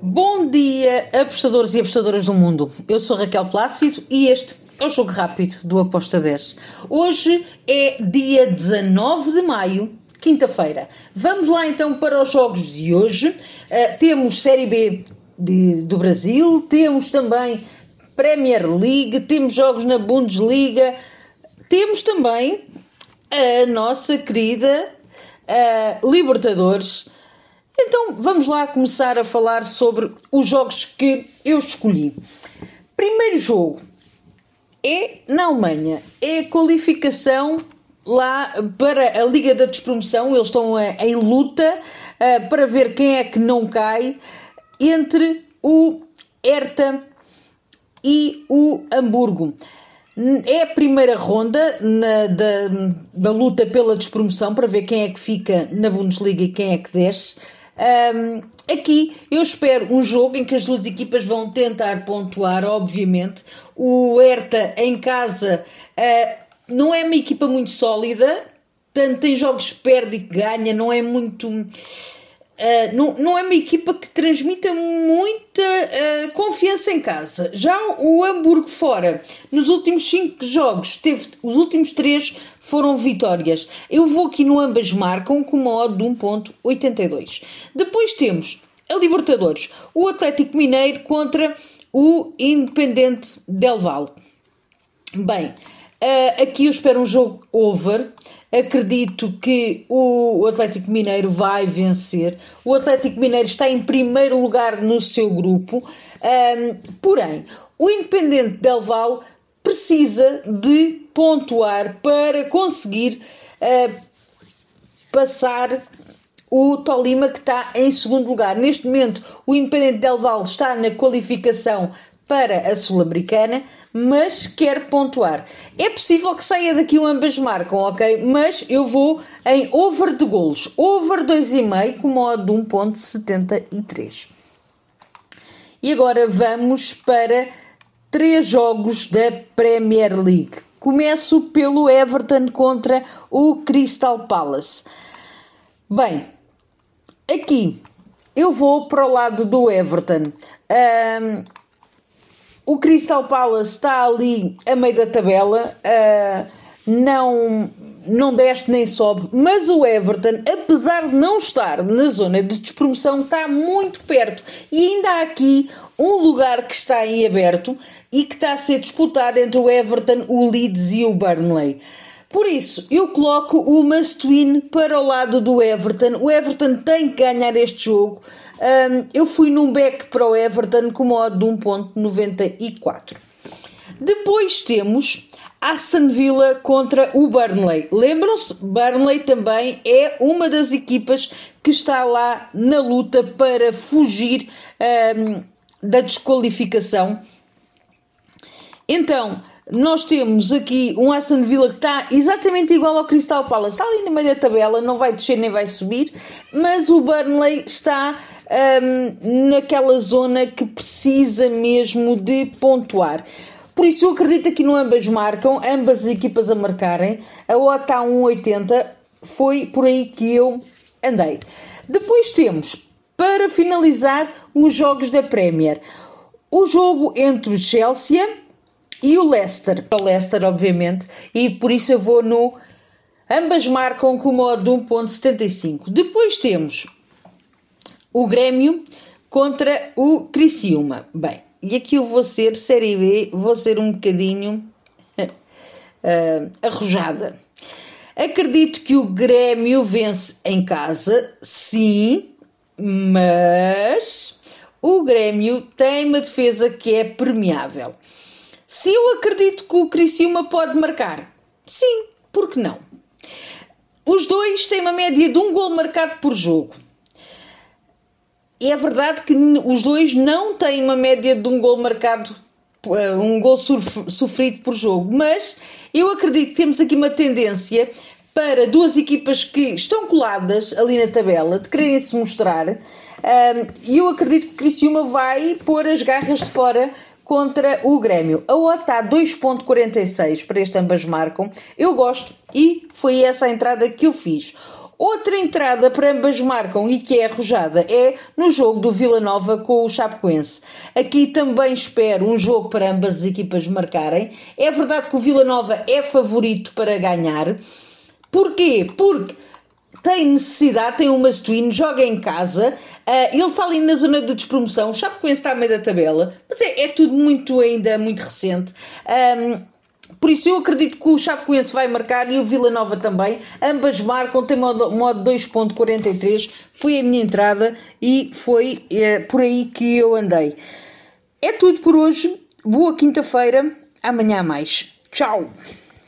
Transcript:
Bom dia, apostadores e apostadoras do mundo. Eu sou Raquel Plácido e este é o Jogo Rápido do Aposta 10. Hoje é dia 19 de maio, quinta-feira. Vamos lá então para os jogos de hoje. Uh, temos Série B de, do Brasil, temos também Premier League, temos jogos na Bundesliga, temos também a nossa querida uh, Libertadores então vamos lá começar a falar sobre os jogos que eu escolhi. Primeiro jogo é na Alemanha, é a qualificação lá para a Liga da Despromoção, eles estão em luta uh, para ver quem é que não cai entre o Hertha e o Hamburgo. É a primeira ronda na, da, da luta pela despromoção para ver quem é que fica na Bundesliga e quem é que desce. Um, aqui eu espero um jogo em que as duas equipas vão tentar pontuar, obviamente. O Hertha em casa uh, não é uma equipa muito sólida, tanto tem jogos perde e ganha, não é muito Uh, não, não é uma equipa que transmita muita uh, confiança em casa. Já o Hamburgo fora, nos últimos 5 jogos, teve os últimos 3 foram vitórias. Eu vou aqui no ambas marcam com uma odd de 1.82. Depois temos a Libertadores, o Atlético Mineiro contra o Independente Del Valle. Bem, uh, aqui eu espero um jogo over. Acredito que o Atlético Mineiro vai vencer. O Atlético Mineiro está em primeiro lugar no seu grupo. Um, porém, o Independente Del Valle precisa de pontuar para conseguir uh, passar o Tolima que está em segundo lugar. Neste momento, o Independente Del Valle está na qualificação para a Sul-Americana, mas quer pontuar. É possível que saia daqui um ambas marcam, ok? Mas eu vou em over de golos. Over 2,5 com modo de 1.73. E agora vamos para três jogos da Premier League. Começo pelo Everton contra o Crystal Palace. Bem, aqui eu vou para o lado do Everton. Um, o Crystal Palace está ali a meio da tabela, uh, não, não desce nem sobe, mas o Everton, apesar de não estar na zona de despromoção, está muito perto. E ainda há aqui um lugar que está em aberto e que está a ser disputado entre o Everton, o Leeds e o Burnley. Por isso, eu coloco o must win para o lado do Everton. O Everton tem que ganhar este jogo. Um, eu fui num back para o Everton com modo de 1.94. Depois temos Aston Villa contra o Burnley. Lembram-se? Burnley também é uma das equipas que está lá na luta para fugir um, da desqualificação. Então, nós temos aqui um Aston Villa que está exatamente igual ao Crystal Palace, está ali na meia tabela, não vai descer nem vai subir, mas o Burnley está um, naquela zona que precisa mesmo de pontuar. Por isso eu acredito que no ambas marcam, ambas as equipas a marcarem. A OTA 1,80 foi por aí que eu andei. Depois temos, para finalizar, os jogos da Premier. O jogo entre o Chelsea e o Leicester. O Leicester, obviamente, e por isso eu vou no. Ambas marcam com o modo de 1.75. Depois temos o Grêmio contra o Criciúma. Bem, e aqui eu vou ser Série B, vou ser um bocadinho uh, arrojada. Acredito que o Grêmio vence em casa, sim, mas o Grêmio tem uma defesa que é permeável. Se eu acredito que o Criciúma pode marcar, sim, por que não? Os dois têm uma média de um gol marcado por jogo. É verdade que os dois não têm uma média de um gol marcado, eh, um gol sofrido por jogo, mas eu acredito que temos aqui uma tendência para duas equipas que estão coladas ali na tabela, de quererem se mostrar, e eu acredito que Criciúma vai pôr as garras de fora contra o Grêmio. A OTA está 2.46 para este ambas marcam. Eu gosto e foi essa a entrada que eu fiz. Outra entrada para ambas marcam e que é arrojada é no jogo do Vila Nova com o Chapecoense. Aqui também espero um jogo para ambas as equipas marcarem. É verdade que o Vila Nova é favorito para ganhar. Porquê? Porque tem necessidade, tem uma twin, joga em casa, uh, ele está ali na zona de despromoção, o Chapecoense está a meio da tabela, mas é, é tudo muito ainda muito recente. Um, por isso eu acredito que o Chapecoense vai marcar e o Vila Nova também. Ambas marcam, tem modo, modo 2.43. Foi a minha entrada e foi é, por aí que eu andei. É tudo por hoje. Boa quinta-feira. Amanhã mais. Tchau!